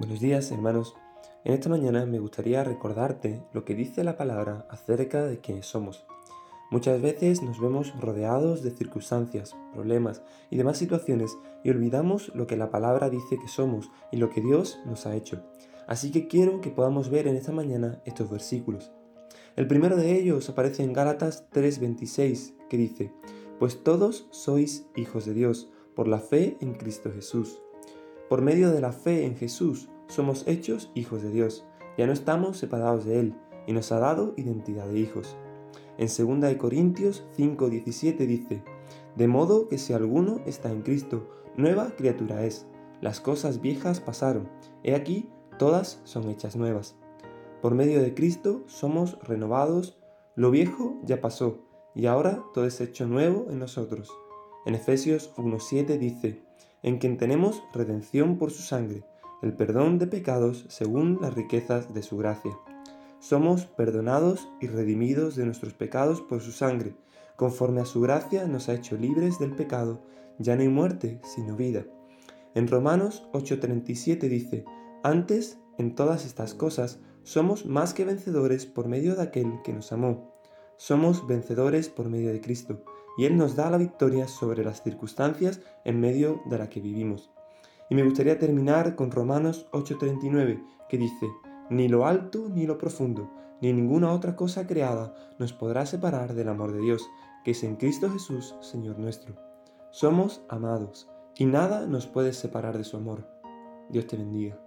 Buenos días, hermanos. En esta mañana me gustaría recordarte lo que dice la palabra acerca de quiénes somos. Muchas veces nos vemos rodeados de circunstancias, problemas y demás situaciones y olvidamos lo que la palabra dice que somos y lo que Dios nos ha hecho. Así que quiero que podamos ver en esta mañana estos versículos. El primero de ellos aparece en Gálatas 3:26, que dice, Pues todos sois hijos de Dios, por la fe en Cristo Jesús. Por medio de la fe en Jesús somos hechos hijos de Dios, ya no estamos separados de Él y nos ha dado identidad de hijos. En 2 Corintios 5:17 dice, De modo que si alguno está en Cristo, nueva criatura es. Las cosas viejas pasaron, he aquí, todas son hechas nuevas. Por medio de Cristo somos renovados, lo viejo ya pasó, y ahora todo es hecho nuevo en nosotros. En Efesios 1:7 dice, en quien tenemos redención por su sangre, el perdón de pecados según las riquezas de su gracia. Somos perdonados y redimidos de nuestros pecados por su sangre. Conforme a su gracia nos ha hecho libres del pecado, ya no hay muerte, sino vida. En Romanos 8:37 dice, antes, en todas estas cosas, somos más que vencedores por medio de aquel que nos amó. Somos vencedores por medio de Cristo y Él nos da la victoria sobre las circunstancias en medio de la que vivimos. Y me gustaría terminar con Romanos 8:39, que dice, ni lo alto ni lo profundo, ni ninguna otra cosa creada nos podrá separar del amor de Dios, que es en Cristo Jesús, Señor nuestro. Somos amados, y nada nos puede separar de su amor. Dios te bendiga.